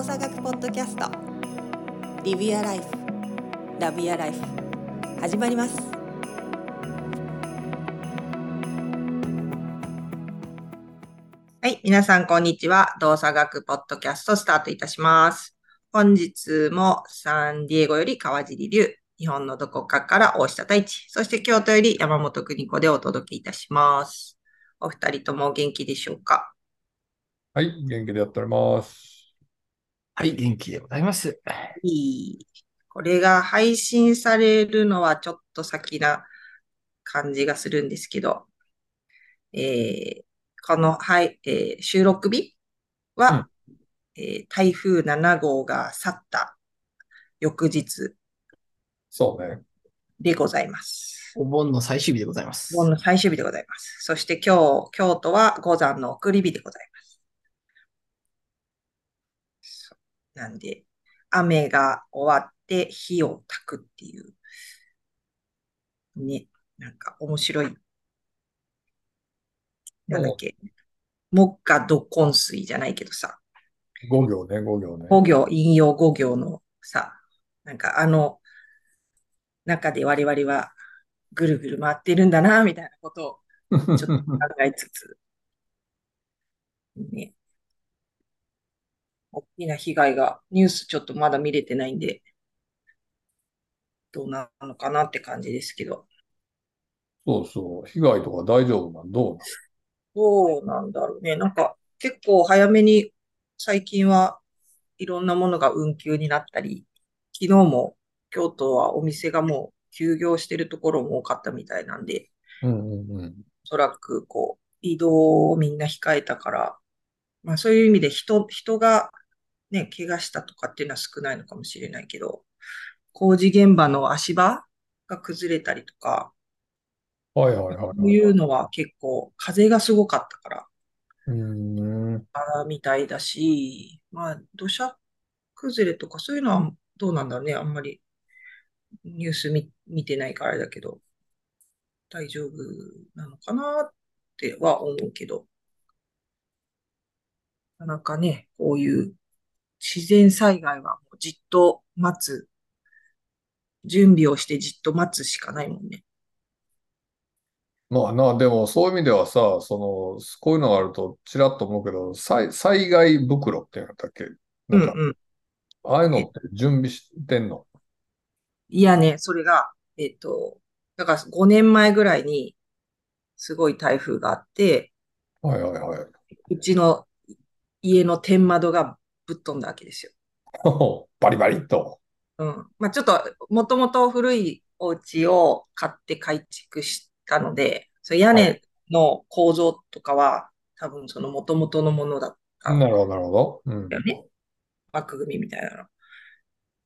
動作学ポッドキャスト。リビアライフ。ラビアライフ。始まります。はい皆さんこんにちは。動作学ポッドキャストスタートいたします。本日もサンディエゴより川尻流。日本のどこかから大下太一。そして京都より山本邦子でお届けいたします。お二人とも元気でしょうか？はい、元気でやっております。はい、元気でございます。いい。これが配信されるのはちょっと先な感じがするんですけど、えーこの、はい、えー収録日は、えー台風7号が去った翌日そうね。でございます。お盆の最終日でございます。盆の最終日でございます。そして今日、京都は五山の送り火でございます。そうなんで、雨が終わって火を焚くっていう、ね、なんか面白い。なんだっけ。木下土根水じゃないけどさ、5行ね、5行ね。五行、引用五行のさ、なんかあの中で我々はぐるぐる回ってるんだな、みたいなことをちょっと考えつつ、ね。大きな被害が、ニュースちょっとまだ見れてないんで、どうなのかなって感じですけど。そうそう。被害とか大丈夫なんどうどうなんだろうね。なんか結構早めに最近はいろんなものが運休になったり、昨日も京都はお店がもう休業してるところも多かったみたいなんで、うんうんうん。おそらくこう移動をみんな控えたから、まあそういう意味で人、人がね、怪我したとかっていうのは少ないのかもしれないけど、工事現場の足場が崩れたりとか、はいはいはいそういうのは結構風がすごかったから、うーん。あみたいだし、まあ土砂崩れとかそういうのはどうなんだろうね。あんまりニュース見、見てないからあれだけど、大丈夫なのかなっては思うけど、なかなかね、こういう自然災害はもうじっと待つ、準備をしてじっと待つしかないもんね。まあな、でもそういう意味ではさ、その、こういうのがあるとちらっと思うけど、災、災害袋っていうんだったっけ？うなんか、んうん。ああいうのって準備してんの？いやね、それが、えっと、だから5年前ぐらいにすごい台風があって、はいはいはい。うちの家の天窓がぶっ飛んだわけですよ。バリバリっと。うん。まあちょっと、もともと古いお家を買って改築したので、それ屋根の構造とかは多分その元々のものだったんなるほど、なるほど。うん。だよね。枠組みみたいなの。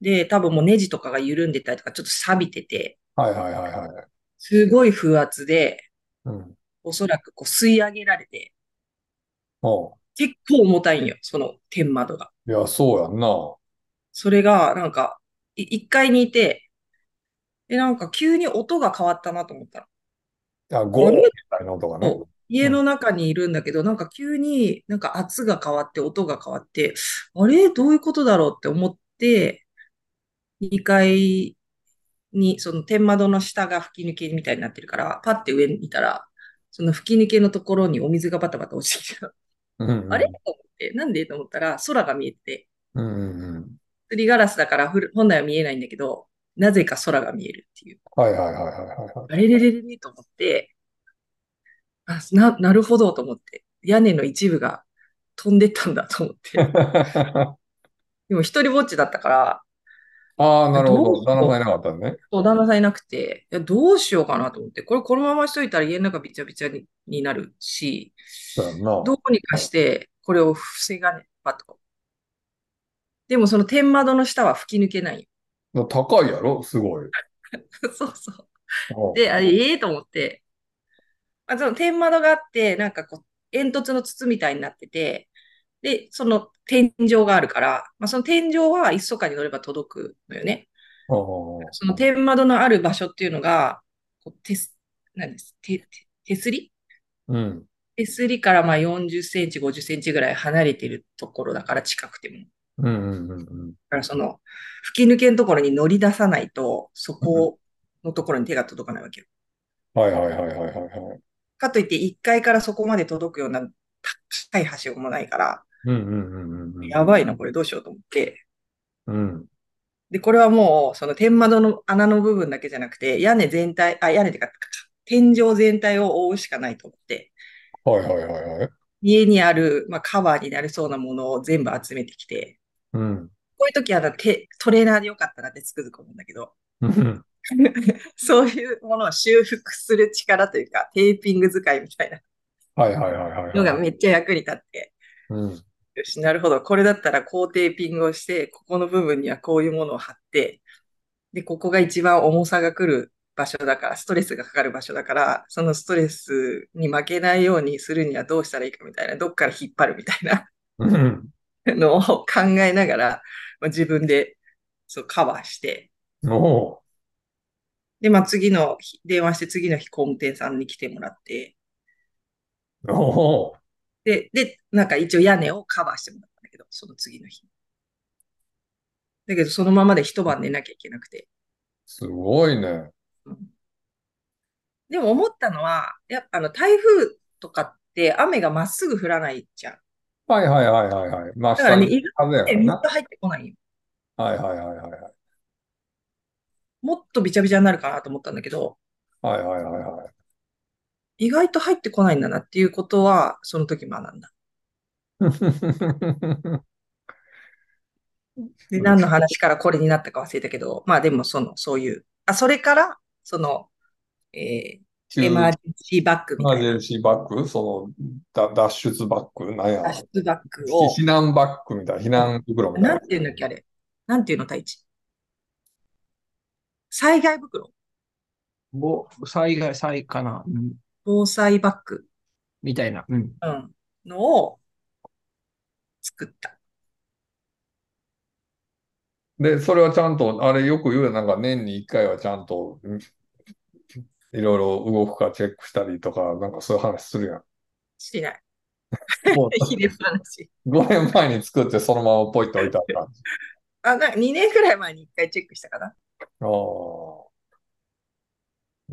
で、多分もうネジとかが緩んでたりとか、ちょっと錆びてて、はいはいはいはい。すごい風圧で、うん。おそらくこう吸い上げられて、お結構重たいんよ、その天窓が。ういや、そうやんな。それが、なんか、い1階にいて、で、なんか急に音が変わったなと思ったの。あ、ゴーみたいな音がね。家の中にいるんだけど、なんか急になんか圧が変わって、音が変わって、あれ？どういうことだろうって思って、2階に、その天窓の下が吹き抜けみたいになってるから、パッて上に見たら、その吹き抜けのところにお水がバタバタ落ちてきた。うんうんあれ？と思って、なんで？と思ったら、空が見えてて、うんうんうん。すりガラスだから本来は見えないんだけど、なぜか空が見えるっていう。はいはいはいはいはいはい。あれれれれれと思って、あ、な、なるほどと思って、屋根の一部が飛んでったんだと思って。でも一人ぼっちだったから、ああ、なるほど。旦那さんいなかったね。そう旦那さんいなくて、いや、どうしようかなと思って、これこのまましといたら家の中びちゃびちゃにになるし、そうやんな。どうにかしてこれを防がねばと。でもその天窓の下は吹き抜けないよ。高いやろ？すごい。そうそう。うんで、あれ、ええと思って、あ、その天窓があって、なんかこう、煙突の筒みたいになってて、で、その天井があるから、まあ、その天井は一層かに乗れば届くのよね。うんその天窓のある場所っていうのが、こう手す、何です、手、手手すり？うん。手すりからまあ40センチ、50センチぐらい離れてるところだから近くても。うんうんうんうん。だからその、吹き抜けのところに乗り出さないと、そこのところに手が届かないわけよ。はいはいはいはいはいはい。かといって1階からそこまで届くような高いはしごもないから、うんうんうんうんうん。やばいな、これどうしようと思って。うん。で、これはもう、その天窓の穴の部分だけじゃなくて、屋根全体、あ、屋根ってか、天井全体を覆うしかないと思って、はいはいはいはい。家にある、まあ、カバーになりそうなものを全部集めてきて、うん。こういう時はあのテトレーナーでよかったなってつくづく思うんだけど、うん。そういうものを修復する力というか、テーピング使いみたいなはいはいはいはいのがはい。めっちゃ役に立って、うん。よし、なるほど。これだったらこうテーピングをして、ここの部分にはこういうものを貼って、で、ここが一番重さが来る場所だから、ストレスがかかる場所だから、そのストレスに負けないようにするにはどうしたらいいかみたいな、どっから引っ張るみたいなうん。のを考えながら、まあ、自分でそうカバーして、おで、まあ次の日、電話して次の日工務店さんに来てもらって、ーおで、で、なんか一応屋根をカバーしてもらったんだけど、その次の日。だけど、そのままで一晩寝なきゃいけなくて。すごいね。うんでも思ったのは、やっぱあの台風とかって雨がまっすぐ降らないじゃん。はいはいはいはいはい。まあ、だからね、意外と。水入ってこないよ。はいはいはいはいはい。もっとびちゃびちゃになるかなと思ったんだけど、はいはいはいはい。意外と入ってこないんだなっていうことは、その時学んだ。で、何の話からこれになったか忘れたけど、まあでもその、そういう、あ、それから、その、えー、エマージェンシーバッグみたいな、エマージェンシーバッグ？その、だ脱出バッグ？なんや脱出バッグを、避難バッグみたいな、避難袋みたいな。なんて言うんだっけ、あれ？なんていうの、太一？災害袋？ぼ、災害、災かな、うん、防災バッグ、みたいな。うん。うん、のを作った。で、それはちゃんと、あれよく言うよ。なんか年に一回はちゃんと、うんいろいろ動くかチェックしたりとか、なんかそういう話するやん。しない。もう ひで話。5年前に作ってそのままポイッと置いてあった感じ。あ、な、2年くらい前に1回チェックしたかな。あ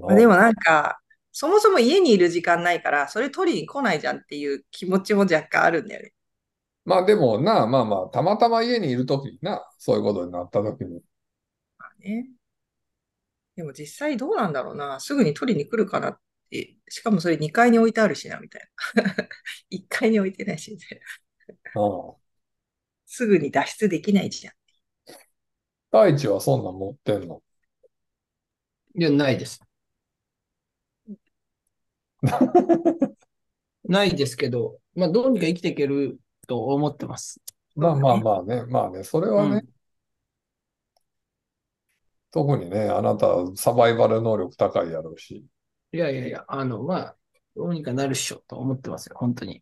あでもなんか、そもそも家にいる時間ないから、それ取りに来ないじゃんっていう気持ちも若干あるんだよね。まあでもな、まあまあ、たまたま家にいるときにな、そういうことになったときに。まあね。でも実際どうなんだろうな。すぐに取りに来るかなって。しかもそれ2階に置いてあるしな、みたいな。1階に置いてないし、みたいな。うん。すぐに脱出できないじゃん。大地はそんなん持ってんの？いや、ないです。ないですけど、まあ、どうにか生きていけると思ってます。まあまあまあね、まあね、それはね、うん特にね、あなたサバイバル能力高いやろうし。いやいやいや、あの、まあ、どうにかなるっしょと思ってますよ、本当に。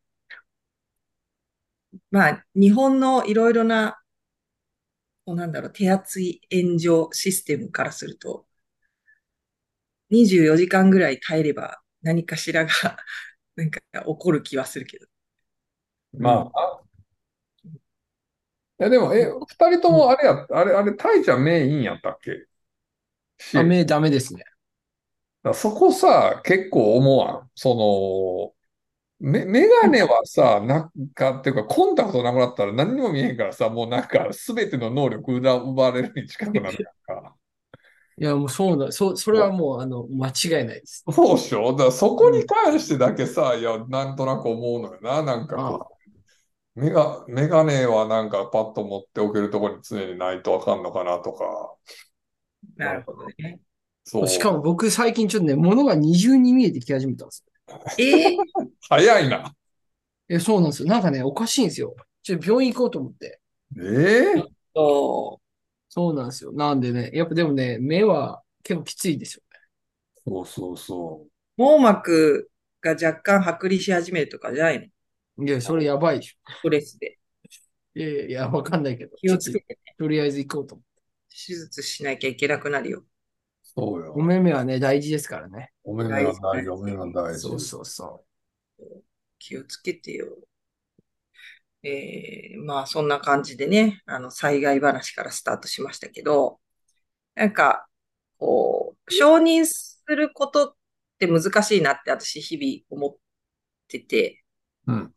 まあ、日本のいろいろな、こうなんだろう、手厚い援助システムからすると、24時間ぐらい耐えれば何かしらが、なんか起こる気はするけど。まあ、いやでも、え、二人ともあれや、あれ、あれ、タイちゃん目いいんやったっけ？しダメ、ダメですね。だそこさ、結構思わん。その、メ、メガネはさ、なんか、っていうか、コンタクトなくなったら何にも見えへんからさ、もうなんか、すべての能力奪奪われるに近くなるやんか。いや、もうそうだ、そ、それはもう、あの、間違いないです。そうでしょ？だからそこに関してだけさ、いや、なんとなく思うのよな。なんかこう、メガ、メガネはなんかパッと持っておけるところに常にないとあかんのかなとか。なるほどね。そう。しかも僕最近ちょっとね、物が二重に見えてき始めたんですよ。ええ早いな。え、そうなんですよ。なんかね、おかしいんですよ。ちょっと病院行こうと思って。ええと、そうなんですよ。なんでね、やっぱでもね、目は結構きついですよ。そうそうそ網膜が若干剥離し始めるとかじゃないの？いや、それやばいでしょ。ストレスで。いやいやいや、わかんないけど。気をつけてね。とりあえず行こうと思って。手術しなきゃいけなくなるよ。う。そうよお。目目はね、大事ですからね。お目目が大事、お目目が大事。そうそうそ気をつけてよ。えーまあそんな感じでね、あの災害話からスタートしましたけど、なんか、こう、承認することって難しいなって私日々思ってて、うん。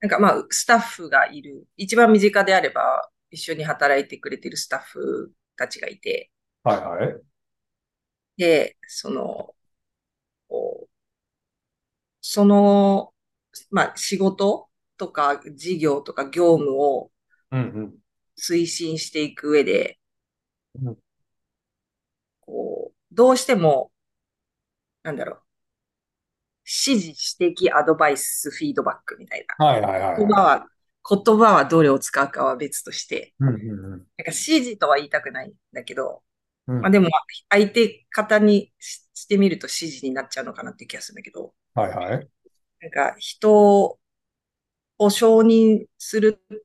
なんかまあスタッフがいる、一番身近であれば一緒に働いてくれてるスタッフたちがいて、はいはい。で、その、こうその、まあ仕事とか事業とか業務をうん。推進していく上で、うん。こう、どうしても、なんだろう、指示、指摘、アドバイス、フィードバックみたいな。はいはいはい言葉は、言葉はどれを使うかは別として、うんうんなんか指示とは言いたくないんだけど、うん。まあでも、相手方にししてみると指示になっちゃうのかなって気がするんだけど、はいはい。なんか人を承認するっ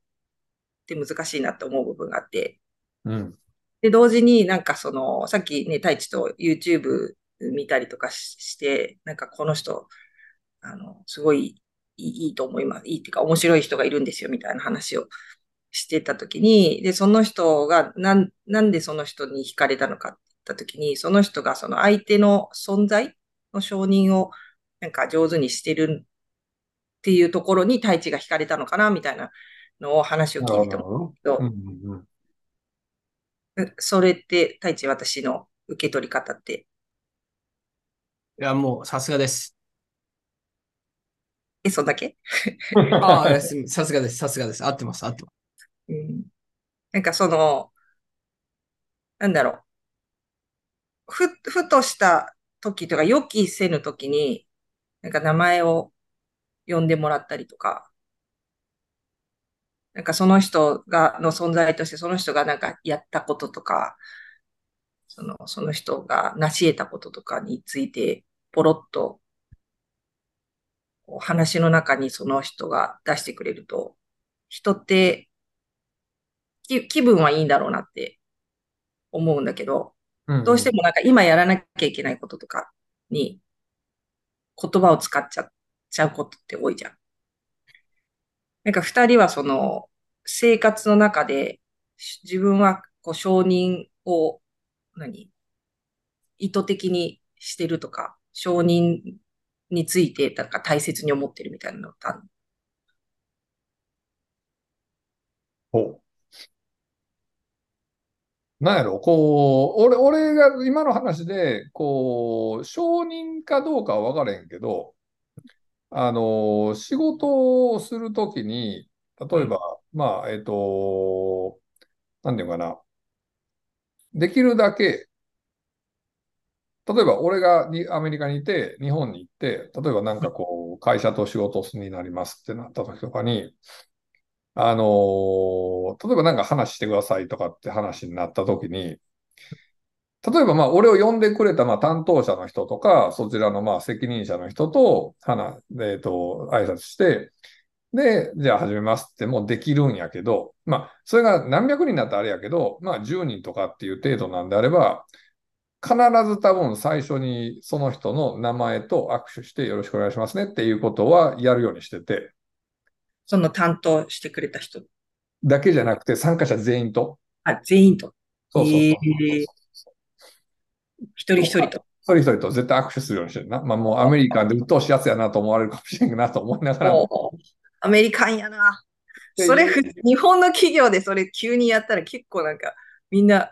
て難しいなって思う部分があって、うん。で、同時になんかその、さっきね、太一と YouTube 見たりとかしして、なんかこの人、あの、すごいいいと思います。いいっていうか面白い人がいるんですよ、みたいな話をしてたときに、で、その人がなん、なんでその人に惹かれたのかって言ったときに、その人がその相手の存在の承認をなんか上手にしてるっていうところに太一が惹かれたのかな、みたいなのを話をな聞いてもるほど。けどうんうんうんそれって、太一私の受け取り方って、いや、もう、さすがです。え、そんだけ？ああ、すさすがです。さすがです。合ってます。合ってます。うん。なんかその、なんだろう。ふ、ふとした時とか、予期せぬ時に、なんか名前を呼んでもらったりとか、なんかその人が、の存在として、その人がなんかやったこととか、その、その人が成し得たこととかについて、ポロッと、話の中にその人が出してくれると、人って、き気分はいいんだろうなって思うんだけど、うんどうしてもなんか今やらなきゃいけないこととかに言葉を使っちゃちゃうことって多いじゃん。なんか二人はその生活の中で自分はこう承認を何意図的にしてるとか、承認についてなんか大切に思ってるみたいなのってあるほう。なんやろ、こう、俺、俺が今の話で、こう、承認かどうかは分からへんけど、あの、仕事をするときに、例えば、まあ、えっと、なんていうかな、できるだけ、例えば俺がにアメリカにいて、日本に行って、例えばなんかこう、会社と仕事になりますってなった時とかに、あのー例えばなんか話してくださいとかって話になった時に、例えばまあ俺を呼んでくれたまあ担当者の人とか、そちらのまあ責任者の人と、話、えっと、挨拶して、で、じゃあ始めますってもうできるんやけど、まあそれが何百人になったらあれやけど、まあ10人とかっていう程度なんであれば、必ず多分最初にその人の名前と握手してよろしくお願いしますねっていうことはやるようにしてて、その担当してくれた人。だけじゃなくて参加者全員と。あ、全員と。そうそうそうえー一人一人と。一人一人と絶対握手するようにしてるな。まあもうアメリカで鬱陶しいやつやなと思われるかもしれんなと思いながらアメリカンやな。それふ、日本の企業でそれ急にやったら結構なんかみんな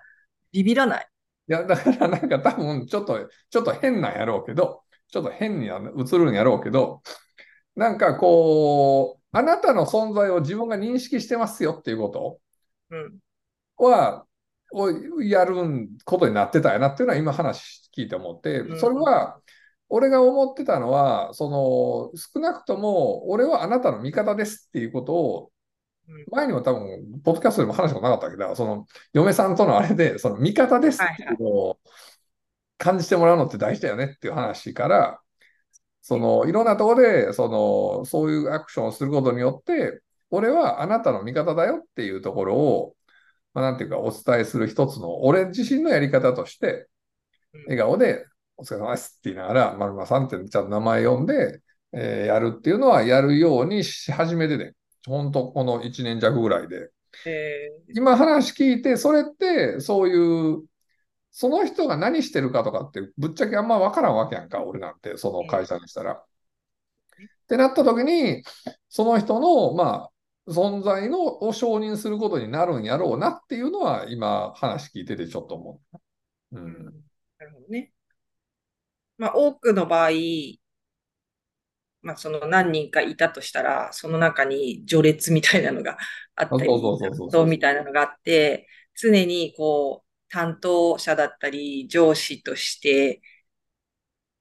ビビらない？いや、だからなんか多分ちょっと、ちょっと変なんやろうけど、ちょっと変には映るんやろうけど、なんかこう、あなたの存在を自分が認識してますよっていうことうん。は、をやることになってたやなっていうのは今話聞いて思ってう、ん。それは、俺が思ってたのは、その、少なくとも、俺はあなたの味方ですっていうことを、うん。前にも多分、ポッドキャストでも話したことなかったけど、その、嫁さんとのあれで、その味方ですっていうのを感じてもらうのって大事だよねっていう話から、その、い。ろんなところで、その、そういうアクションをすることによって、俺はあなたの味方だよっていうところを、まあ、なんていうか、お伝えする一つの、俺自身のやり方として、笑顔で、お疲れ様ですって言いながら、まるまさんってちゃんと名前呼んで、えーやるっていうのはやるようにし始めてて、本当この1年弱ぐらいで。え今話聞いて、それってそういう、その人が何してるかとかってぶっちゃけあんま分からんわけやんか、俺なんて、その会社にしたら。ってなった時に、その人の、まあ、存在のを承認することになるんやろうなっていうのは、今話聞いててちょっと思う。うーん。なるほどね。まあ、多くの場合、まあ、その何人かいたとしたら、その中に序列みたいなのがあったり、そうみたいなのがあって、常にこう、担当者だったり、上司として、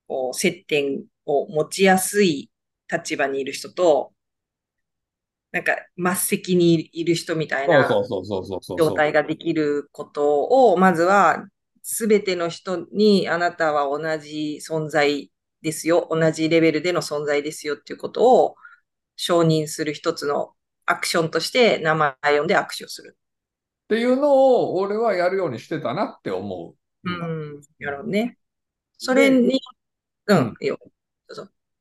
こう、接点を持ちやすい立場にいる人と、なんか、末席にいる人みたいな。状態ができることを、まずは、すべての人にあなたは同じ存在ですよ、同じレベルでの存在ですよっていうことを承認する一つのアクションとして名前を呼んで握手をする。っていうのを俺はやるようにしてたなって思う。うん、なるほどね。それに、ううんん、いいよ。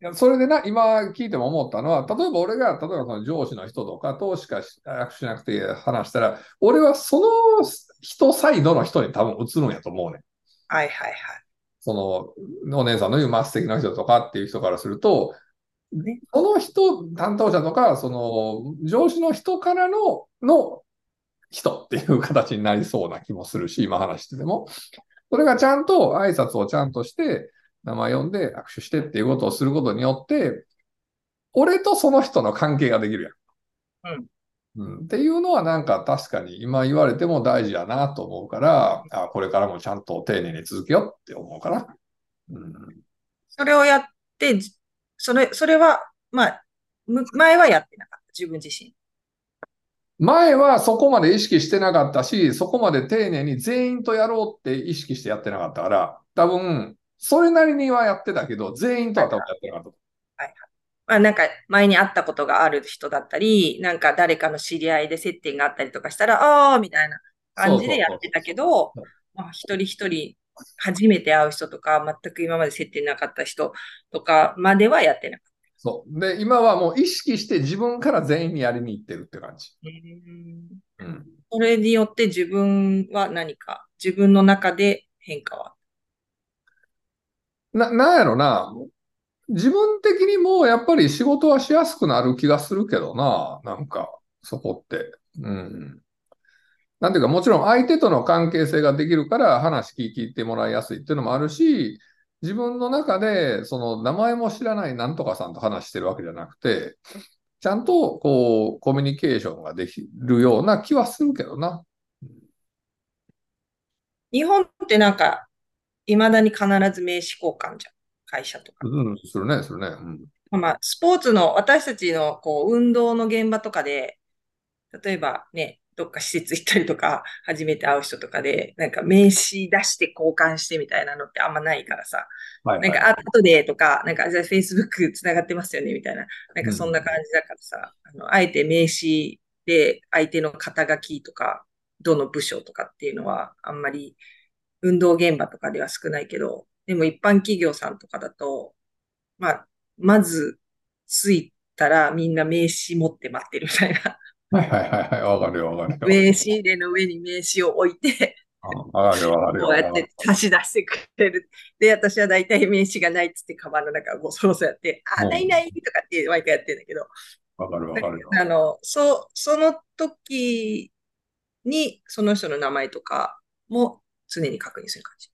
いやそれでな、今聞いても思ったのは、例えば俺が、例えばその上司の人とかとしかし握手しなくて話したら、俺はその人サイドの人に多分映るんやと思うねん。はいはいはい。その、お姉さんの言う末席の人とかっていう人からすると、ねその人、担当者とか、その、上司の人からの、の人っていう形になりそうな気もするし、今話してても。それがちゃんと挨拶をちゃんとして、名前呼んで握手してっていうことをすることによって、俺とその人の関係ができるやん。うん、っていうのはなんか確かに今言われても大事やなと思うから、あこれからもちゃんと丁寧に続けようって思うかな。うん、それをやって、じそれ、それは、まあ、む前はやってなかった。自分自身。前はそこまで意識してなかったし、そこまで丁寧に全員とやろうって意識してやってなかったから、多分、それなりにはやってたけど、全員とは多分やってなかった。まあなんか前に会ったことがある人だったり、なんか誰かの知り合いで接点があったりとかしたら、ああ、みたいな感じでやってたけどまあ一人一人初めて会う人とか、全く今まで接点なかった人とかまではやってなかっそう。で、今はもう意識して自分から全員にやりに行ってるって感じ。た。うん。それによって自分は何か、自分の中で変化は。な、なんやろな。自分的にもやっぱり仕事はしやすくなる気がするけどな。なんか、そこって。うん。なんていうか、もちろん相手との関係性ができるから話聞いてもらいやすいっていうのもあるし、自分の中で、その名前も知らないなんとかさんと話してるわけじゃなくて、ちゃんとこう、コミュニケーションができるような気はするけどな。日本ってなんか、未だに必ず名刺交換じゃん。会社とか。うん、するね、するね。うん。まあ、スポーツの、私たちのこう運動の現場とかで、例えばね、どっか施設行ったりとか、初めて会う人とかで、なんか名刺出して交換してみたいなのってあんまないからさ、はいはい。なんかあ後でとか、なんかじゃあ Facebook つながってますよねみたいな、なんかそんな感じだからさ、あの、あえて名刺で相手の肩書きとか、どの部署とかっていうのはあんまり運動現場とかでは少ないけど、でも一般企業さんとかだと、まあ、まず着いたらみんな名刺持って待ってるみたいな。はいはいはいはい。わかるよ、わかるよ。名刺入れの上に名刺を置いて、うんわかるよ、わかるよ。こうやって差し出してくれる。で、私は大体名刺がないっつって、カバンの中をごそごそやって、あ、うんないないとかって毎回やってるんだけど、わかるわかるよ。あの、そ、その時に、その人の名前とかも常に確認する感じ。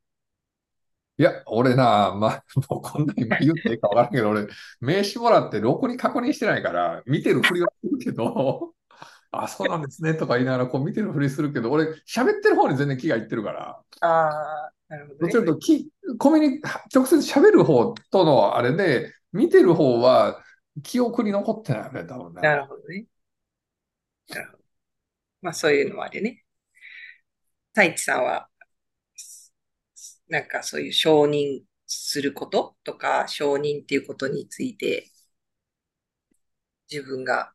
いや、俺な、まあ、もうこんな今言っていいかわからんけど、俺、名刺もらってろくに確認してないから、見てるふりはするけど、あ、そうなんですねとか言いながら、こう見てるふりするけど、俺、喋ってる方に全然気がいってるから、ああ、なるほどねどち。らかとき、コミュニ、直接喋る方とのあれで、見てる方は記憶に残ってないよね、多分ね。なるほどね。なるほど。まあそういうのもあるね。太一さんは、なんかそういう承認することとか、承認っていうことについて、自分が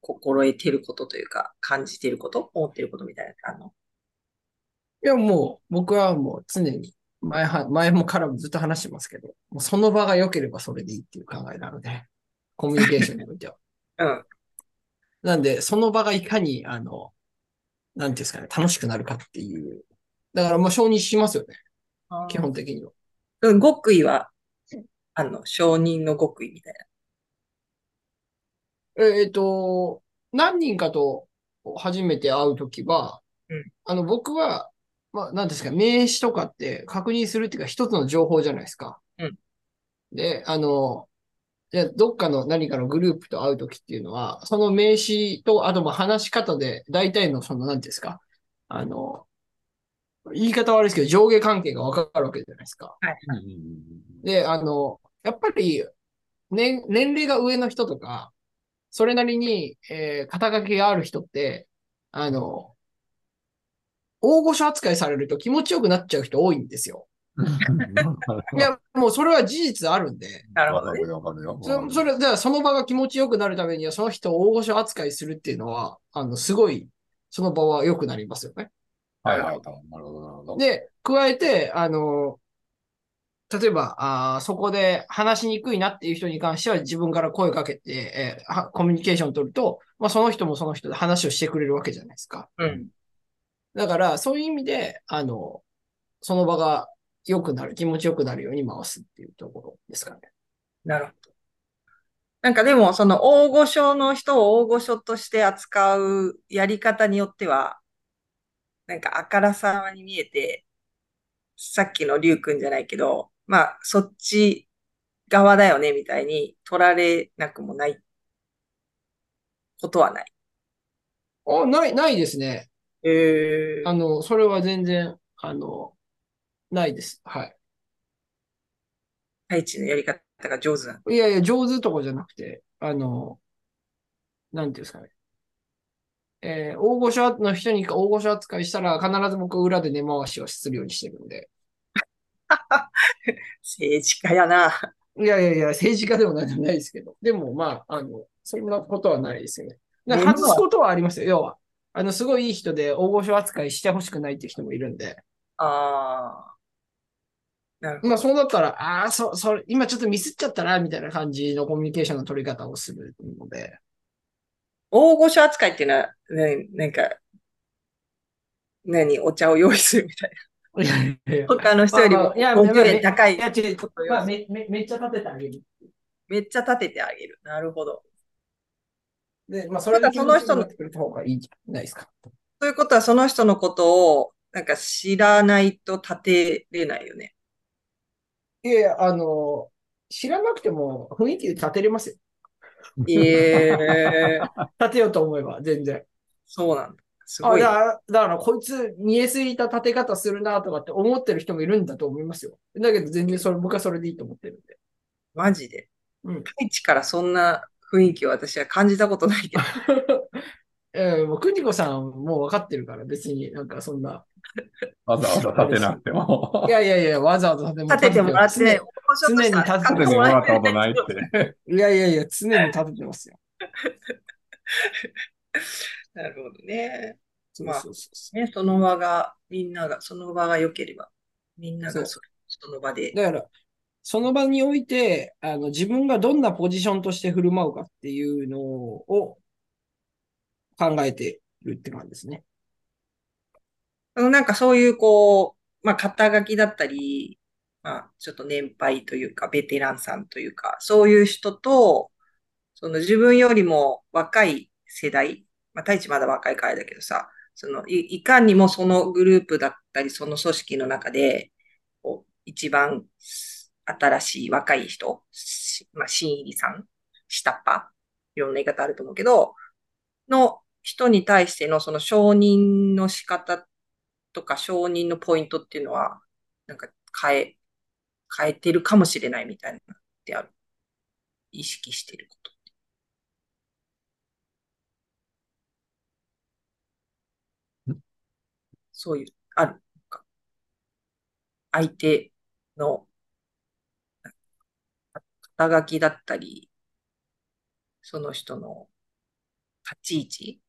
心得てることというか、感じてること、思ってることみたいなのあるのいや、もう、僕はもう常に、前は、前もからもずっと話してますけど、もうその場が良ければそれでいいっていう考えなので、コミュニケーションにおいては。うん。なんで、その場がいかに、あの、なんていうんですかね、楽しくなるかっていう。だから、まあ、承認しますよね。基本的には。うん極意は、あの、承認の極意みたいえっ、と、何人かと初めて会うときは、うんあの、僕は、まあ、なんですか、名刺とかって確認するっていうか、一つの情報じゃないですか。うんで、あの、じゃあどっかの何かのグループと会うときっていうのは、その名刺と、あとまあ話し方で、大体のその、なんですか、あの、言い方悪いですけど、上下関係がわかるわけじゃないですか。で、あの、やっぱり、年、年齢が上の人とか、それなりに、えー肩書きがある人って、あの、大御所扱いされると気持ちよくなっちゃう人多いんですよ。いや、もうそれは事実あるんで、な。なるほどね。そそれ、じゃあその場が気持ちよくなるためには、その人を大御所扱いするっていうのは、あの、すごい、その場は良くなりますよね。はいはい。なるほど、なるほど。で、加えて、あの、例えば、あーそこで話しにくいなっていう人に関しては自分から声かけて、えーはコミュニケーションを取ると、まあ、その人もその人で話をしてくれるわけじゃないですか。うん。だから、そういう意味で、あの、その場が良くなる、気持ちよくなるように回すっていうところですかね。なるほど。なんかでも、その大御所の人を大御所として扱うやり方によっては、なんかあからさまに見えて、さっきのリュウ君じゃないけど、まあ、そっち側だよね、みたいに取られなくもないことはない。あ、ない、ないですね。えあの、それは全然、あの、ないです。はい。太一のやり方が上手なの？いやいや、上手とかじゃなくて、あの、なんていうんですかね。えー大御所の人に大御所扱いしたら、必ず僕裏で根回しをするようにしてるんで。政治家やな。いやいやいや、政治家でもなんでもないですけど。でも、まあ、あの、そんなことはないですよね。外すことはありますよ、要は。あの、すごいいい人で大御所扱いしてほしくないっていう人もいるんで。ああ。まあ、そうだったら、ああ、そ、それ、今ちょっとミスっちゃったな、みたいな感じのコミュニケーションの取り方をするので。大御所扱いっていうのは、ね、なんか、何、お茶を用意するみたいいやいやいやな。他の人よりもまあまあいや50円高いめ、め、めっちゃ立ててあげる。めっちゃ立ててあげる。なるほど。で、まあ、それで気持ちよくれた方がいいじゃないですか。ということは、その人のことを、なんか知らないと立てれないよね。いやいや、あの、知らなくても雰囲気で立てれますよ。ええ立てようと思えば、全然。そうなんだ。すあ、ごいだ。から、だからこいつ見えすぎた立て方するなとかって思ってる人もいるんだと思いますよ。だけど全然それ、僕はそれでいいと思ってるんで。マジで。うん太一からそんな雰囲気を私は感じたことないけど。えー、もう、くにこさんもう分かってるから、別になんかそんな。わざわざ立てなくてもい。やいやいや、わざわざ立て立ててもらってない。常に立て立ててもらったことないって。いやいやいや、常に立ててますよ。なるほどね。まあそうそうね、その場が、みんなが、その場が良ければ、みんながそその場で。だから、その場において、あの、自分がどんなポジションとして振る舞うかっていうのを考えてるって感じですね。あのなんかそういう、こう、まあ、肩書きだったり、まあ、ちょっと年配というか、ベテランさんというか、そういう人と、その自分よりも若い世代、まあ、太一まだ若いからだけどさ、そのい、いかにもそのグループだったり、その組織の中で、こう一番新しい若い人、まあ、新入りさん、下っ端、いろんな言い方あると思うけど、の人に対してのその承認の仕方とか承認のポイントっていうのは、なんか変え、変えてるかもしれないみたいなってある？意識してること。そういう、ある？か相手の肩書きだったり、その人の立ち位置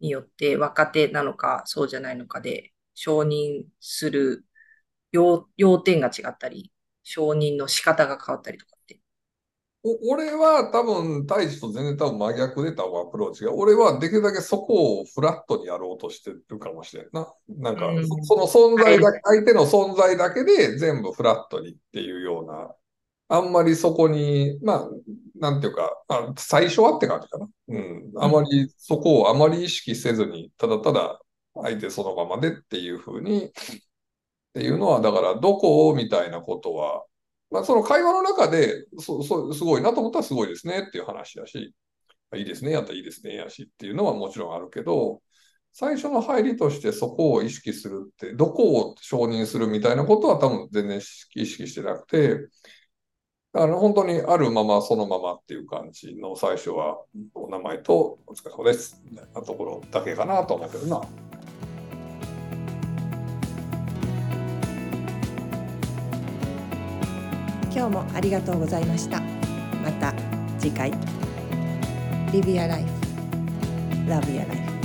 によって若手なのかそうじゃないのかで承認する要要点が違ったり、承認の仕方が変わったりとかって。お俺は多分、太一と全然多分真逆で多分アプローチが、俺はできるだけそこをフラットにやろうとしてるかもしれんな。なんか、うん。その存在だけ、相手の存在だけで全部フラットにっていうような、あんまりそこに、まあ、なんていうか、まあ、最初はって感じかな。うん。あまり、そこをあまり意識せずに、ただただ相手そのままでっていうふうに、っていうのは、だから、どこをみたいなことは、まあ、その会話の中で、そ、そ、すごいなと思ったらすごいですねっていう話だし、いいですね、やったらいいですね、やしっていうのはもちろんあるけど、最初の入りとしてそこを意識するって、どこを承認するみたいなことは多分全然意識してなくて、だから本当にあるままそのままっていう感じの最初はお名前とお疲れ様ですみたいなところだけかなと思うけどな。今日もありがとうございました。また次回。Live your life. Love your life.